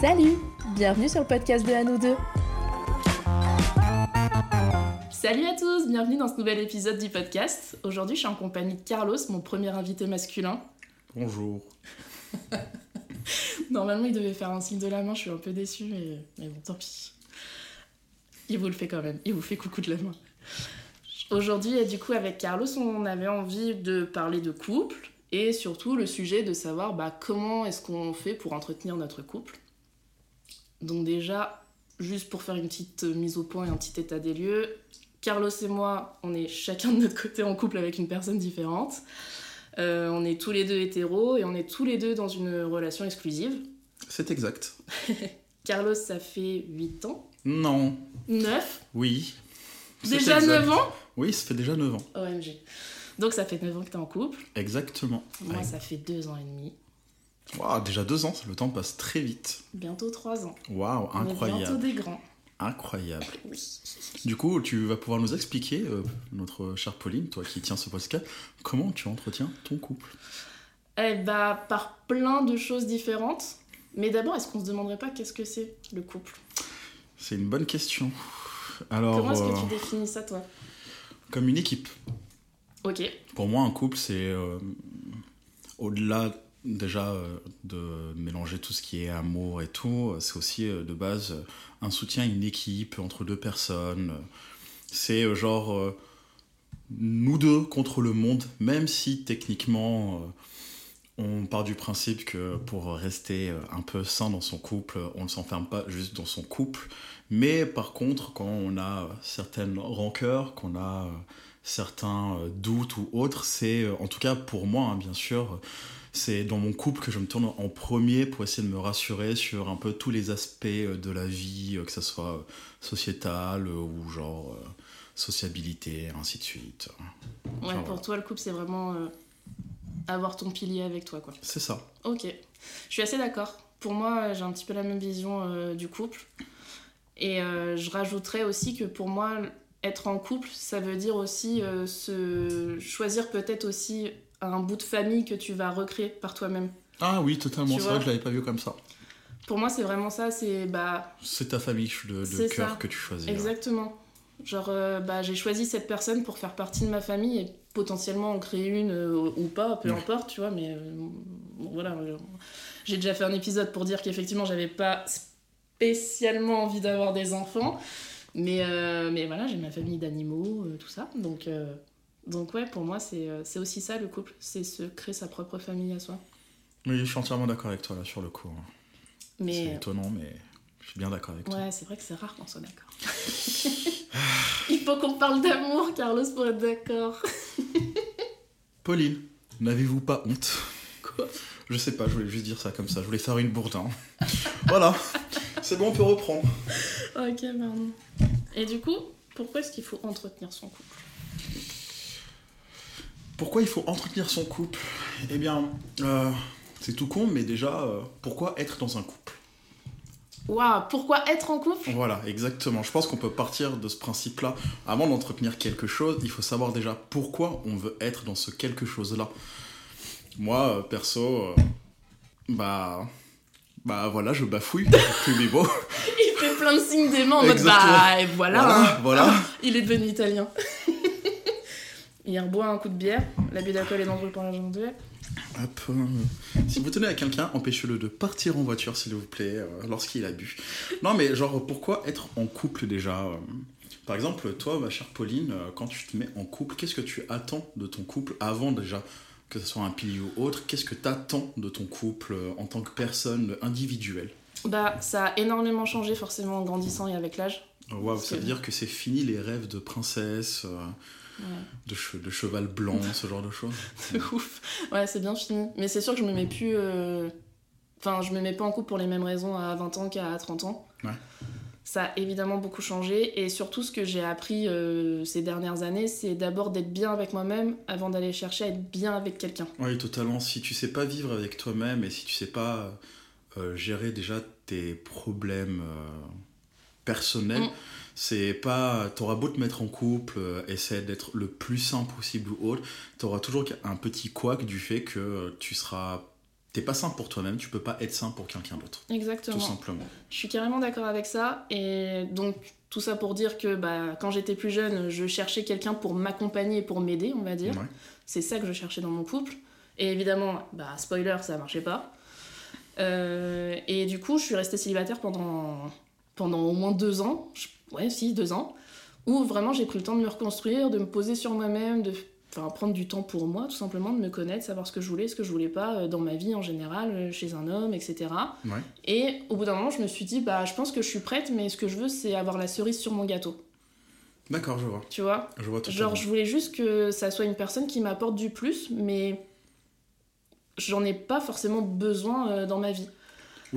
Salut Bienvenue sur le podcast de À nous deux Salut à tous, bienvenue dans ce nouvel épisode du podcast. Aujourd'hui, je suis en compagnie de Carlos, mon premier invité masculin. Bonjour. Normalement, il devait faire un signe de la main, je suis un peu déçue, mais, mais bon, tant pis. Il vous le fait quand même, il vous fait coucou de la main. Aujourd'hui, et du coup, avec Carlos, on avait envie de parler de couple et surtout le sujet de savoir bah, comment est-ce qu'on fait pour entretenir notre couple. Donc déjà, juste pour faire une petite mise au point et un petit état des lieux, Carlos et moi, on est chacun de notre côté en couple avec une personne différente. Euh, on est tous les deux hétéros et on est tous les deux dans une relation exclusive. C'est exact. Carlos, ça fait 8 ans? Non. 9 Oui. Déjà 9 ans? Oui, ça fait déjà 9 ans. OMG. Donc ça fait 9 ans que t'es en couple. Exactement. Moi, ça fait 2 ans et demi. Waouh, déjà 2 ans, le temps passe très vite. Bientôt 3 ans. Waouh, incroyable. bientôt des grands. Incroyable. Du coup, tu vas pouvoir nous expliquer, euh, notre chère Pauline, toi qui tiens ce podcast, comment tu entretiens ton couple? Eh bah, par plein de choses différentes. Mais d'abord, est-ce qu'on se demanderait pas qu'est-ce que c'est le couple? C'est une bonne question. Alors, comment est-ce que euh, tu définis ça, toi? Comme une équipe. Ok. Pour moi, un couple, c'est euh, au-delà déjà euh, de mélanger tout ce qui est amour et tout, c'est aussi euh, de base euh, un soutien à une équipe entre deux personnes. C'est euh, genre euh, nous deux contre le monde, même si techniquement euh, on part du principe que pour rester euh, un peu sain dans son couple, on ne s'enferme pas juste dans son couple. Mais par contre, quand on a certaines rancœurs, qu'on a euh, certains euh, doutes ou autres, c'est, euh, en tout cas pour moi, hein, bien sûr, c'est dans mon couple que je me tourne en premier pour essayer de me rassurer sur un peu tous les aspects euh, de la vie, euh, que ce soit euh, sociétal ou genre sociabilité, ainsi de suite. Ouais, Genre, pour voilà. toi, le couple, c'est vraiment euh, avoir ton pilier avec toi, quoi. C'est ça. Ok. Je suis assez d'accord. Pour moi, j'ai un petit peu la même vision euh, du couple. Et euh, je rajouterais aussi que pour moi, être en couple, ça veut dire aussi se choisir peut-être aussi un bout de famille que tu vas recréer par toi-même. Ah oui, totalement, c'est vrai que je l'avais pas vu comme ça. Pour moi, c'est vraiment ça. C'est bah C'est ta famille de, de cœur ça. que tu choisis. ouais. exactement. Genre, euh, bah, j'ai choisi cette personne pour faire partie de ma famille et potentiellement en créer une euh, ou pas, peu Ouais. importe, tu vois. Mais euh, bon, voilà, j'ai déjà fait un épisode pour dire qu'effectivement, j'avais pas spécialement envie d'avoir des enfants. Mais, mais voilà, j'ai ma famille d'animaux, tout ça. Donc, donc ouais, pour moi, c'est euh, c'est aussi ça le couple. C'est se créer sa propre famille à soi. Oui, je suis entièrement d'accord avec toi là sur le coup. C'est Mais euh, étonnant, mais je suis bien d'accord avec toi. ouais, c'est vrai que c'est rare qu'on soit d'accord. Il faut qu'on parle d'amour, Carlos, pour être d'accord. Pauline, n'avez-vous pas honte? Quoi? Je sais pas, je voulais juste dire ça comme ça. Je voulais faire une bourdin. voilà, c'est bon, on peut reprendre. Ok, pardon. Et du coup, pourquoi est-ce qu'il faut entretenir son couple? Pourquoi il faut entretenir son couple? Eh bien, euh, c'est tout con, mais déjà, euh, pourquoi être dans un couple? Waouh, pourquoi être en couple? Voilà, exactement. Je pense qu'on peut partir de ce principe-là. Avant d'entretenir quelque chose, il faut savoir déjà pourquoi on veut être dans ce quelque chose-là. Moi, euh, perso, bah. Bah voilà, je bafouille, plus mes mots. Il fait plein de signes des mains en mode bah voilà, hein. Voilà, voilà. il est devenu italien. il reboit un coup de bière, l'abus d'alcool est dangereux pour la jambe Hop, euh, si vous tenez à quelqu'un, empêchez-le de partir en voiture, s'il vous plaît, euh, lorsqu'il a bu. Non, mais genre, pourquoi être en couple déjà euh? Par exemple, toi, ma chère Pauline, euh, quand tu te mets en couple, qu'est-ce que tu attends de ton couple avant déjà? Que ce soit un pilier ou autre Qu'est-ce que tu attends de ton couple en tant que personne individuelle? Bah, ça a énormément changé forcément en grandissant et avec l'âge. Waouh, ça veut que- dire que c'est fini les rêves de princesse. De, che- de cheval blanc, ce genre de choses. De ouf. Ouais, c'est bien fini. Mais c'est sûr que je me mets plus. euh, Enfin, je me mets pas en couple pour les mêmes raisons à 20 ans qu'à 30 ans. Ouais. Ça a évidemment beaucoup changé. Et surtout, ce que j'ai appris euh, ces dernières années, c'est d'abord d'être bien avec moi-même avant d'aller chercher à être bien avec quelqu'un. Oui, totalement. Si tu sais pas vivre avec toi-même et si tu sais pas euh, gérer déjà tes problèmes personnels, Mm. C'est pas. T'auras beau te mettre en couple, euh, essayer d'être le plus sain possible ou autre, t'auras toujours un petit couac du fait que tu seras t'es pas sain pour toi-même, tu peux pas être sain pour quelqu'un d'autre. Exactement. Tout simplement. Je suis carrément d'accord avec ça. Et donc, tout ça pour dire que bah, quand j'étais plus jeune, je cherchais quelqu'un pour m'accompagner pour m'aider, on va dire. Ouais. C'est ça que je cherchais dans mon couple. Et évidemment, bah, spoiler, ça marchait pas. Euh, et du coup, je suis restée célibataire pendant, pendant au moins deux ans. Je- Ouais, si, deux ans. Où vraiment j'ai pris le temps de me reconstruire, de me poser sur moi-même, de enfin, prendre du temps pour moi, tout simplement, de me connaître, savoir ce que je voulais, ce que je voulais pas euh, dans ma vie en général, euh, chez un homme, etc. Ouais. Et au bout d'un moment, je me suis dit, bah, je pense que je suis prête, mais ce que je veux, c'est avoir la cerise sur mon gâteau. D'accord, je vois. Tu vois? Je vois totalement. Genre, je voulais juste que ça soit une personne qui m'apporte du plus, mais j'en ai pas forcément besoin euh, dans ma vie.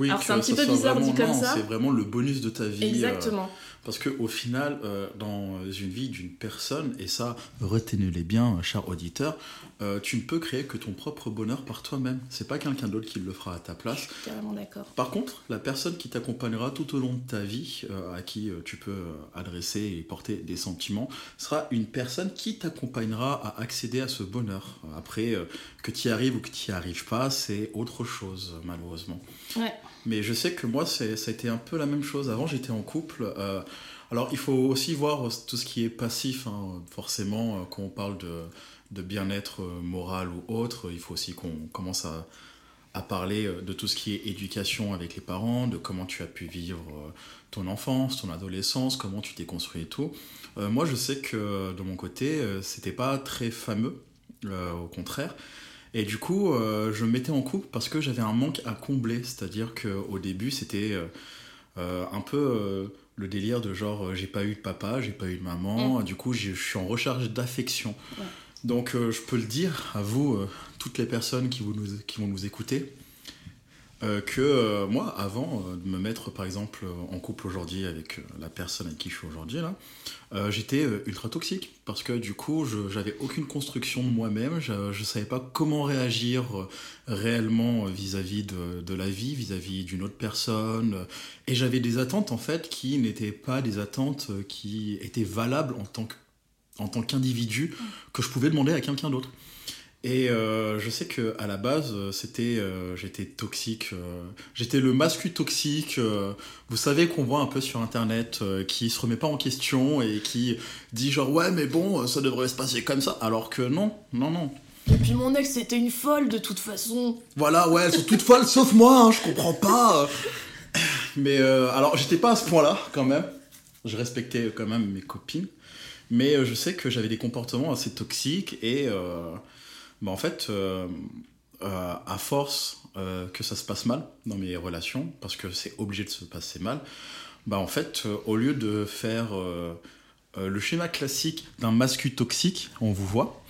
Oui, Alors, c'est un petit peu bizarre dit comme non, ça. C'est vraiment le bonus de ta vie. euh, Exactement. Parce que au final, euh, dans une vie d'une personne, et ça, retenez-les bien, euh, chers auditeurs, euh, tu ne peux créer que ton propre bonheur par toi-même. C'est pas quelqu'un d'autre qui le fera à ta Je place. suis carrément d'accord. Par contre, la personne qui t'accompagnera tout au long de ta vie, euh, à qui euh, tu peux euh, adresser et porter des sentiments, sera une personne qui t'accompagnera à accéder à ce bonheur. Après, euh, que tu y arrives ou que tu n'y arrives pas, c'est autre chose, malheureusement. Ouais. Mais je sais que moi, ça a été un peu la même chose. Avant, j'étais en couple. euh, alors, il faut aussi voir tout ce qui est passif. hein. Forcément, euh, quand on parle de, de bien-être euh, moral ou autre, il faut aussi qu'on commence à, à parler euh, de tout ce qui est éducation avec les parents, de comment tu as pu vivre euh, ton enfance, ton adolescence, comment tu t'es construit et tout. Euh, moi, je sais que de mon côté, euh, c'était pas très fameux, euh, au contraire. Et du coup, euh, je me mettais en couple parce que j'avais un manque à combler. C'est-à-dire qu'au début, c'était euh, euh, un peu le délire de genre, j'ai pas eu de papa, j'ai pas eu de maman, du coup, je suis en recherche d'affection. Ouais. Donc, je peux le dire à vous, toutes les personnes qui, vous nous, qui vont nous écouter, euh, que euh, moi, avant euh, de me mettre par exemple en couple aujourd'hui avec la personne avec qui je suis aujourd'hui, là, j'étais ultra toxique. Parce que du coup, j'avais aucune construction de moi-même, je, je savais pas comment réagir réellement vis-à-vis de, la vie, vis-à-vis d'une autre personne, et j'avais des attentes en fait qui n'étaient pas des attentes qui étaient valables en tant que en tant qu'individu que je pouvais demander à quelqu'un d'autre. Et euh, je sais que à la base, euh, c'était, euh, j'étais toxique. euh, j'étais le mascu toxique. vous savez qu'on voit un peu sur internet, qui se remet pas en question et qui dit genre ouais mais bon, ça devrait se passer comme ça. Alors que non, non, non. Et puis mon ex, c'était une folle de toute façon. Voilà, ouais, elles sont toutes folles sauf moi. hein, je comprends pas. Mais alors j'étais pas à ce point-là quand même. Je respectais quand même mes copines. Mais je sais que j'avais des comportements assez toxiques et bah, en fait, euh, euh, à force euh, que ça se passe mal dans mes relations, parce que c'est obligé de se passer mal, bah en fait, au lieu de faire le schéma classique d'un mascu toxique, on vous voit,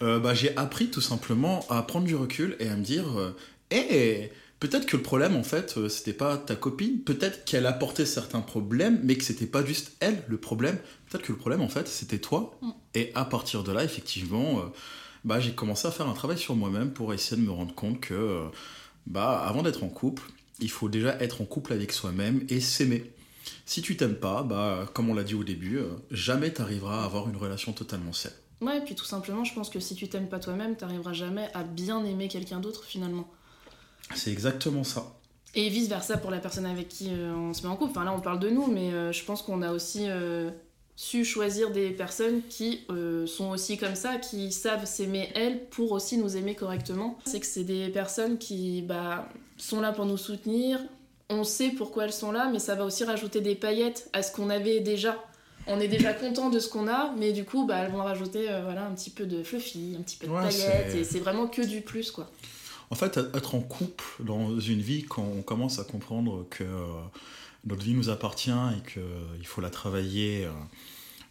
bah, j'ai appris tout simplement à prendre du recul et à me dire, euh, Eh, peut-être que le problème en fait, c'était pas ta copine, peut-être qu'elle apportait certains problèmes, mais que c'était pas juste elle le problème, peut-être que le problème en fait, c'était toi. Mm. Et à partir de là, effectivement, bah, j'ai commencé à faire un travail sur moi-même pour essayer de me rendre compte que, euh, bah, avant d'être en couple, il faut déjà être en couple avec soi-même et s'aimer. Si tu t'aimes pas, bah, comme on l'a dit au début, euh, jamais t'arriveras à avoir une relation totalement saine. Ouais, et puis tout simplement, je pense que si tu t'aimes pas toi-même, t'arriveras jamais à bien aimer quelqu'un d'autre finalement. C'est exactement ça. Et vice versa pour la personne avec qui euh, on se met en couple. Enfin là, on parle de nous, mais euh, je pense qu'on a aussi euh, su choisir des personnes qui euh, sont aussi comme ça, qui savent s'aimer elles pour aussi nous aimer correctement. C'est que c'est des personnes qui bah, sont là pour nous soutenir. On sait pourquoi elles sont là, mais ça va aussi rajouter des paillettes à ce qu'on avait déjà. On est déjà content de ce qu'on a, mais du coup, bah, elles vont rajouter euh, voilà, un petit peu de fluffy, un petit peu de Ouais, paillettes, et c'est vraiment que du plus, quoi. En fait, être en couple dans une vie, quand on commence à comprendre que euh, notre vie nous appartient et qu'il faut la travailler euh,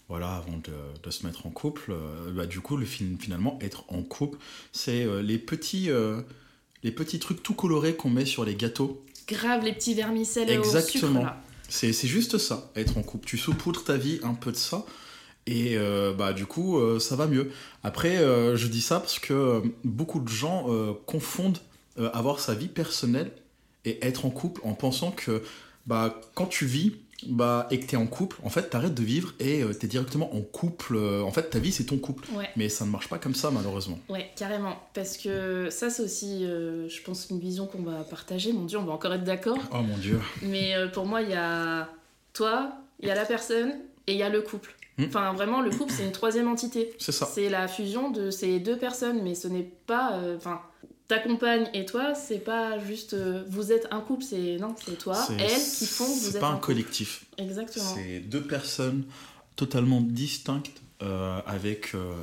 voilà, avant de, de se mettre en couple, euh, bah, du coup, le, fin- finalement, être en couple, c'est euh, les, petits, euh, les petits trucs tout colorés qu'on met sur les gâteaux. Grave les petits vermicelles au Exactement. sucre, là. C'est c'est juste ça, être en couple. Tu saupoudres ta vie un peu de ça. Et euh, bah du coup, euh, ça va mieux. Après, euh, je dis ça parce que euh, beaucoup de gens euh, confondent euh, avoir sa vie personnelle et être en couple en pensant que bah, quand tu vis bah, et que tu es en couple, en fait, tu arrêtes de vivre et tu es directement en couple. euh, en fait, ta vie, c'est ton couple. Ouais. Mais ça ne marche pas comme ça, malheureusement. Ouais, carrément. Parce que ça, c'est aussi, euh, je pense, une vision qu'on va partager. Mon Dieu, on va encore être d'accord. Oh mon dieu. Mais euh, pour moi, il y a toi, il y a la personne et il y a le couple. Hmm. Enfin, vraiment, le couple, c'est une troisième entité. C'est ça. C'est la fusion de ces deux personnes, mais ce n'est pas. euh, Enfin, ta compagne et toi, c'est pas juste. euh, vous êtes un couple, c'est. Non, c'est toi, C'est- elle qui font que vous C'est êtes pas un collectif. Exactement. C'est deux personnes totalement distinctes euh, avec euh,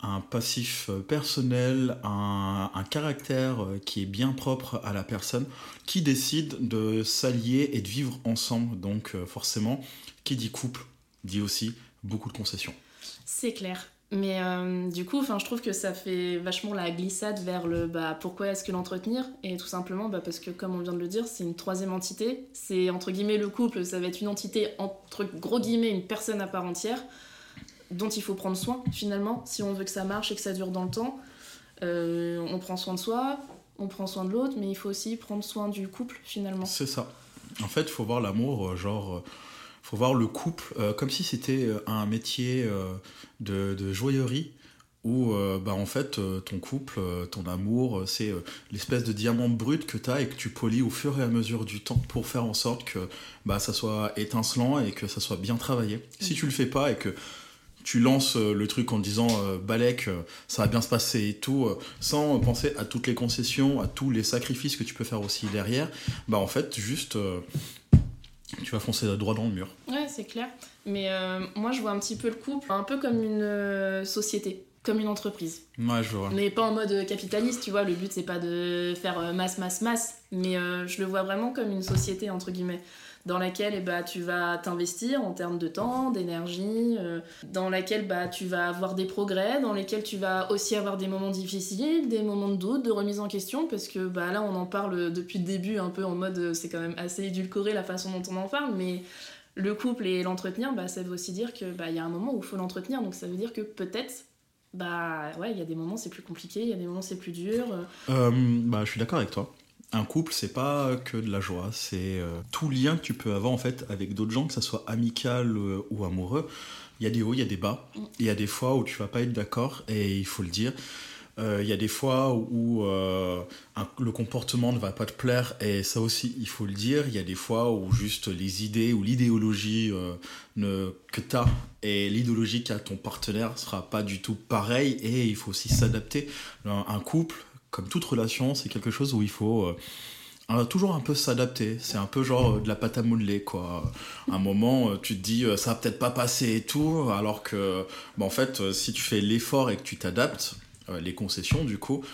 un passif personnel, un, un caractère qui est bien propre à la personne, qui décide de s'allier et de vivre ensemble. Donc forcément, qui dit couple dit aussi beaucoup de concessions. C'est clair. Mais euh, du coup, je trouve que ça fait vachement la glissade vers le bah, pourquoi est-ce que l'entretenir? Et tout simplement bah, parce que, comme on vient de le dire, c'est une troisième entité. C'est entre guillemets le couple, ça va être une entité, entre gros guillemets, une personne à part entière, dont il faut prendre soin finalement, si on veut que ça marche et que ça dure dans le temps. Euh, on prend soin de soi, on prend soin de l'autre, mais il faut aussi prendre soin du couple finalement. C'est ça. En fait, il faut voir l'amour, euh, genre, faut voir le couple euh, comme si c'était euh, un métier euh, de, de joaillerie où, euh, bah, en fait, ton couple, ton amour, c'est l'espèce de diamant brut que tu as et que tu polis au fur et à mesure du temps pour faire en sorte que bah, ça soit étincelant et que ça soit bien travaillé. Si tu le fais pas et que tu lances le truc en disant euh, Balek, euh, ça va bien se passer et tout, euh, sans penser à toutes les concessions, à tous les sacrifices que tu peux faire aussi derrière, bah en fait, juste, tu vas foncer droit dans le mur. Ouais, c'est clair. Mais euh, moi, je vois un petit peu le couple un peu comme une euh, société, comme une entreprise. Ouais, je vois. Mais pas en mode capitaliste, tu vois. Le but, c'est pas de faire euh, masse, masse, masse. Mais euh, je le vois vraiment comme une société, entre guillemets, dans laquelle eh bah, tu vas t'investir en termes de temps, d'énergie, euh, dans laquelle bah, tu vas avoir des progrès, dans lesquels tu vas aussi avoir des moments difficiles, des moments de doute, de remise en question, parce que bah, là, on en parle depuis le début, un peu en mode euh, c'est quand même assez édulcoré la façon dont on en parle, mais le couple et l'entretenir, bah, ça veut aussi dire qu'il bah, y a un moment où il faut l'entretenir, donc ça veut dire que peut-être. Bah ouais, il y a des moments c'est plus compliqué, il y a des moments c'est plus dur. euh, bah, je suis d'accord avec toi. Un couple, c'est pas que de la joie, c'est euh, tout lien que tu peux avoir en fait avec d'autres gens, que ça soit amical euh, ou amoureux. Il y a des hauts, il y a des bas. Mm. Il y a des fois où tu vas pas être d'accord et il faut le dire. Euh, Il y a des fois où un- le comportement ne va pas te plaire et ça aussi il faut le dire. Il y a des fois où juste les idées ou l'idéologie que tu as et l'idéologie qu'a ton partenaire sera pas du tout pareil et il faut aussi s'adapter. Un, un couple, comme toute relation, c'est quelque chose où il faut euh, toujours un peu s'adapter. C'est un peu genre euh, de la pâte à modeler, quoi. À un moment, euh, tu te dis, ça va peut-être pas passer et tout, alors que, bah, en fait, si tu fais l'effort et que tu t'adaptes, les concessions, du coup,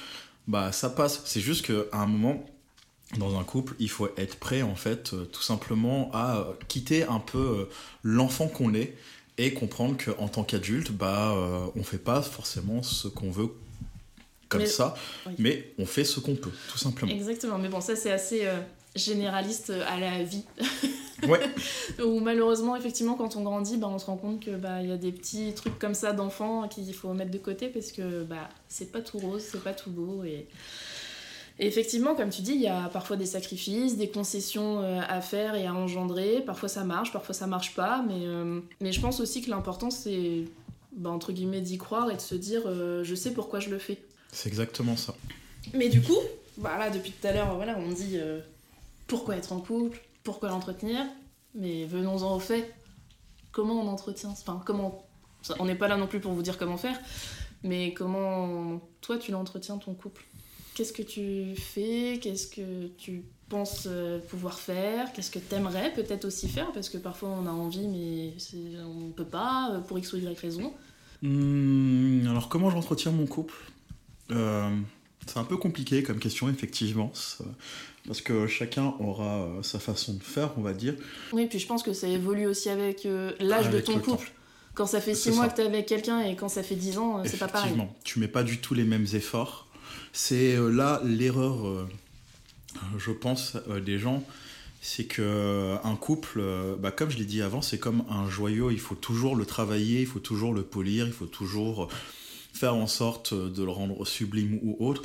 bah, ça passe. C'est juste qu'à un moment, dans un couple, il faut être prêt, en fait, tout simplement à quitter un peu l'enfant qu'on est et comprendre qu'en tant qu'adulte, bah, on fait pas forcément ce qu'on veut comme Mais- ça, oui. mais on fait ce qu'on peut, tout simplement. Exactement, mais bon, ça c'est assez euh, généraliste euh, à la vie. Ouais. Où malheureusement, effectivement, quand on grandit, bah, on se rend compte que bah, il y a des petits trucs comme ça d'enfants qu'il faut mettre de côté parce que bah, c'est pas tout rose, c'est pas tout beau. Et... et effectivement, comme tu dis, il y a parfois des sacrifices, des concessions euh, à faire et à engendrer. Parfois ça marche, parfois ça marche pas. Mais, euh, mais je pense aussi que l'important c'est, bah, entre guillemets, d'y croire et de se dire euh, je sais pourquoi je le fais. C'est exactement ça. Mais du coup, bah là, depuis tout à l'heure, voilà, on dit euh, pourquoi être en couple, pourquoi l'entretenir, mais venons-en au fait. Comment on entretient Enfin, comment. On n'est pas là non plus pour vous dire comment faire, mais comment toi tu l'entretiens ton couple? Qu'est-ce que tu fais? Qu'est-ce que tu penses euh, pouvoir faire? Qu'est-ce que t'aimerais peut-être aussi faire? Parce que parfois on a envie, mais on peut pas, euh, pour X ou Y raison. Hmm, alors, comment j'entretiens mon couple? Euh, C'est un peu compliqué comme question, effectivement. Parce que chacun aura euh, sa façon de faire, on va dire. Oui, puis je pense que ça évolue aussi avec euh, l'âge de ton temps. couple. Quand ça fait C'est 6 mois ça. que t'es avec quelqu'un et quand ça fait 10 ans, c'est pas pareil. Effectivement, tu mets pas du tout les mêmes efforts. C'est là l'erreur, je pense, des gens. C'est que un couple, bah, comme je l'ai dit avant, c'est comme un joyau. Il faut toujours le travailler, il faut toujours le polir, il faut toujours faire en sorte de le rendre sublime ou autre.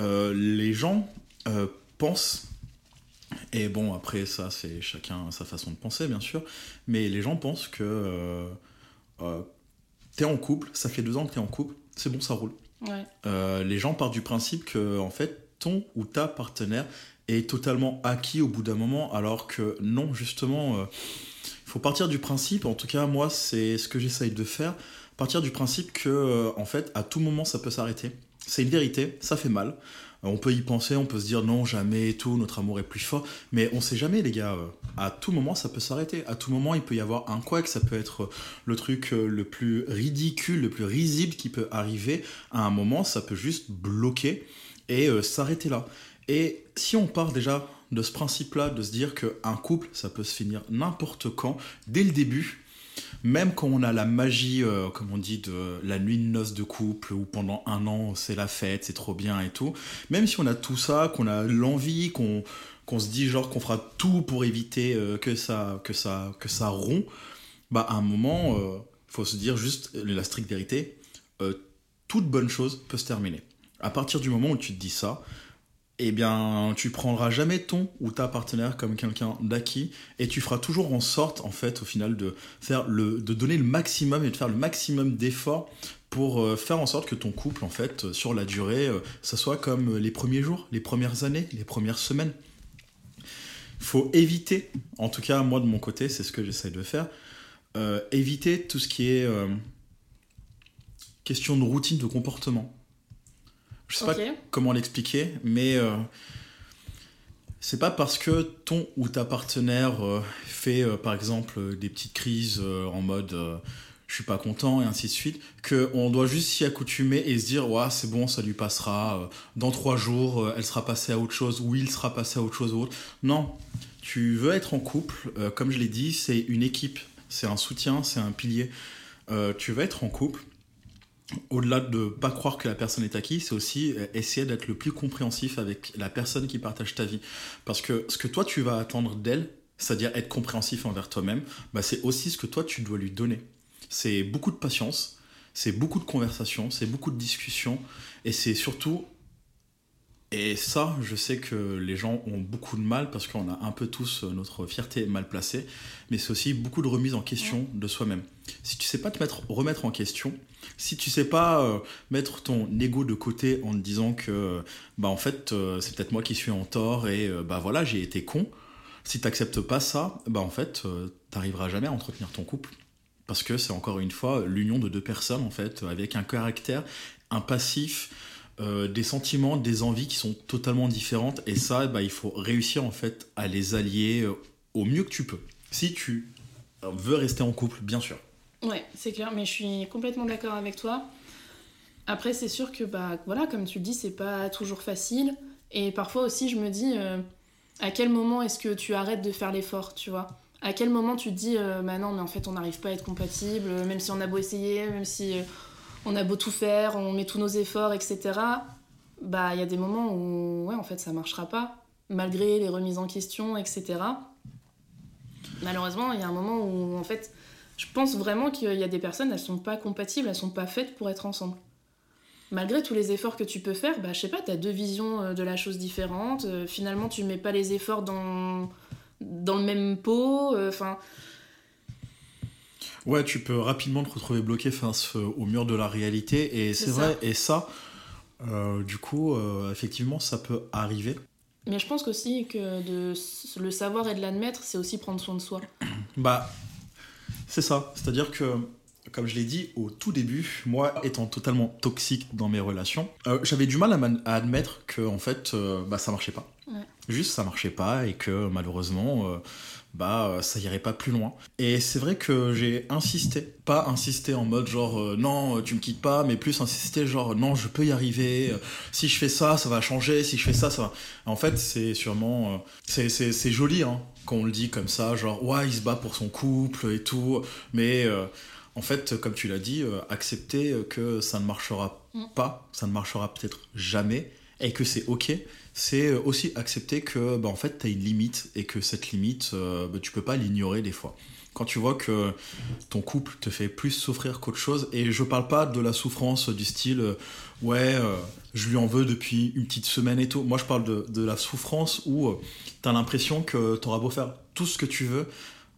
Euh, les gens euh, pensent Et bon, après, ça, c'est chacun sa façon de penser, bien sûr. Mais les gens pensent que euh, euh, t'es en couple, ça fait deux ans que t'es en couple, c'est bon, ça roule. Ouais. Les gens partent du principe que, en fait, ton ou ta partenaire est totalement acquis au bout d'un moment, alors que non, justement, il faut partir du principe, en tout cas, moi, c'est ce que j'essaye de faire, partir du principe que, euh, en fait, à tout moment, ça peut s'arrêter. C'est une vérité, ça fait mal. Euh, On peut y penser, on peut se dire non, jamais et tout, notre amour est plus fort. Mais on sait jamais, les gars. euh, À tout moment, ça peut s'arrêter. À tout moment, il peut y avoir un couac. Ça peut être le truc le plus ridicule, le plus risible qui peut arriver. À un moment, ça peut juste bloquer et s'arrêter là. Et si on part déjà de ce principe-là, de se dire qu'un couple, ça peut se finir n'importe quand, dès le début, même quand on a la magie, euh, comme on dit, de la nuit de noces de couple, où pendant un an c'est la fête, c'est trop bien et tout, même si on a tout ça, qu'on a l'envie, qu'on se dit genre qu'on fera tout pour éviter euh, que, ça, que, ça, que ça rompt, bah à un moment, il faut se dire juste la stricte vérité, euh, toute bonne chose peut se terminer. À partir du moment où tu te dis ça, eh bien, tu prendras jamais ton ou ta partenaire comme quelqu'un d'acquis et tu feras toujours en sorte, en fait, au final, de faire le, de donner le maximum et de faire le maximum d'efforts pour euh, faire en sorte que ton couple, en fait, euh, sur la durée, euh, ça soit comme les premiers jours, les premières années, les premières semaines. Il faut éviter, en tout cas, moi de mon côté, c'est ce que j'essaye de faire, éviter tout ce qui est question de routine, de comportement. Je sais pas comment l'expliquer, mais euh, c'est pas parce que ton ou ta partenaire euh, fait euh, par exemple des petites crises en mode je suis pas content et ainsi de suite que on doit juste s'y accoutumer et se dire ouais c'est bon ça lui passera dans trois jours elle sera passée à autre chose ou il sera passé à autre chose ou autre. Non. Tu veux être en couple comme je l'ai dit c'est une équipe c'est un soutien c'est un pilier. Tu veux être en couple au-delà de pas croire que la personne est acquise, c'est aussi euh, essayer d'être le plus compréhensif avec la personne qui partage ta vie. Parce que ce que toi tu vas attendre d'elle, c'est-à-dire être compréhensif envers toi-même, bah, c'est aussi ce que toi tu dois lui donner. C'est beaucoup de patience, c'est beaucoup de conversation, c'est beaucoup de discussion, et c'est surtout et ça, je sais que les gens ont beaucoup de mal parce qu'on a un peu tous euh, notre fierté mal placée, mais c'est aussi beaucoup de remise en question de soi-même. Si tu sais pas te mettre, remettre en question, si tu sais pas euh, mettre ton ego de côté en te disant que bah en fait euh, c'est peut-être moi qui suis en tort et euh, bah voilà j'ai été con, si t'acceptes pas ça, bah en fait t'arriveras jamais à entretenir ton couple parce que c'est encore une fois l'union de deux personnes en fait avec un caractère, un passif euh, des sentiments, des envies qui sont totalement différentes. Et ça, bah, il faut réussir en fait à les allier euh, au mieux que tu peux. Si tu euh, veux rester en couple, bien sûr. Ouais, c'est clair, mais je suis complètement d'accord avec toi. Après, c'est sûr que, bah, voilà, comme tu le dis, c'est pas toujours facile. Et parfois aussi, je me dis, à quel moment est-ce que tu arrêtes de faire l'effort, tu vois? À quel moment tu te dis, bah non, mais en fait, on n'arrive pas à être compatible, même si on a beau essayer, même si on a beau tout faire, on met tous nos efforts, etc. Bah, il y a des moments où, ouais, en fait, ça marchera pas, malgré les remises en question, etc. Malheureusement, il y a un moment où, en fait, je pense vraiment qu'il y a des personnes, elles sont pas compatibles, elles sont pas faites pour être ensemble. Malgré tous les efforts que tu peux faire, bah, je sais pas, t'as deux visions euh, de la chose différentes. euh, finalement, tu mets pas les efforts dans, dans le même pot. euh, Enfin, Ouais, tu peux rapidement te retrouver bloqué face euh, au mur de la réalité. Et C'est vrai, et ça, euh, du coup, euh, effectivement, ça peut arriver. mais je pense qu'aussi que de le savoir et de l'admettre, c'est aussi prendre soin de soi. Bah, c'est ça. C'est-à-dire que, comme je l'ai dit au tout début, moi, étant totalement toxique dans mes relations, euh, j'avais du mal à, admettre que, en fait, bah, ça marchait pas. Ouais. Juste, ça marchait pas et que, malheureusement, bah, euh, ça irait pas plus loin. Et c'est vrai que j'ai insisté. Pas insisté en mode genre, euh, non, tu me quittes pas, mais plus insister genre, non, je peux y arriver. euh, Si je fais ça, ça va changer. Si je fais ça, ça va. En fait, c'est sûrement. euh, c'est- c'est c'est joli, hein, quand on le dit comme ça, genre, ouais, il se bat pour son couple et tout. Mais euh, en fait, comme tu l'as dit, euh, accepter euh, que ça ne marchera Mm. pas, ça ne marchera peut-être jamais, et que c'est ok, c'est euh, aussi accepter que, bah, en fait, tu as une limite et que cette limite, euh, bah, tu peux pas l'ignorer des fois. quand tu vois que ton couple te fait plus souffrir qu'autre chose, et je parle pas de la souffrance du style euh, ouais, euh, je lui en veux depuis une petite semaine et tout. Moi, je parle de, de la souffrance où tu as l'impression que tu auras beau faire tout ce que tu veux,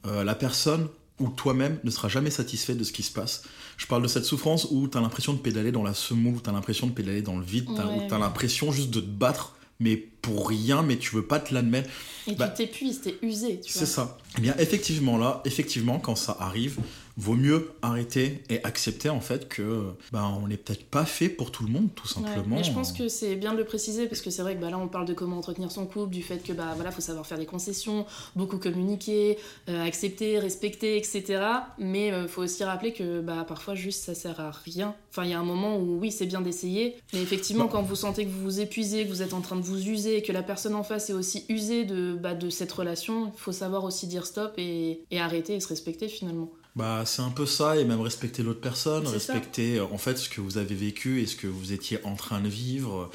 la personne ou toi-même ne sera jamais satisfait de ce qui se passe. Je parle de cette souffrance où tu as l'impression de pédaler dans la semoule, tu as l'impression de pédaler dans le vide, tu as, l'impression juste de te battre, mais pour rien, mais tu veux pas te l'admettre. Et bah, tu t'épuises, t'es usé. C'est ça. Eh bien, effectivement, là, effectivement, quand ça arrive, vaut mieux arrêter et accepter en fait que bah, on n'est peut-être pas fait pour tout le monde tout simplement. mais je pense que c'est bien de le préciser parce que c'est vrai que bah, là on parle de comment entretenir son couple, du fait que bah voilà faut savoir faire des concessions, beaucoup communiquer, euh, accepter, respecter, etc. Mais il euh, faut aussi rappeler que bah parfois juste ça sert à rien. Enfin il y a un moment où oui c'est bien d'essayer, mais effectivement quand vous sentez que vous vous épuisez, que vous êtes en train de vous user, que la personne en face est aussi usée de de cette relation, il faut savoir aussi dire stop et, et arrêter et se respecter finalement. Bah, c'est un peu ça, et même respecter l'autre personne, respecter euh, en fait ce que vous avez vécu et ce que vous étiez en train de vivre.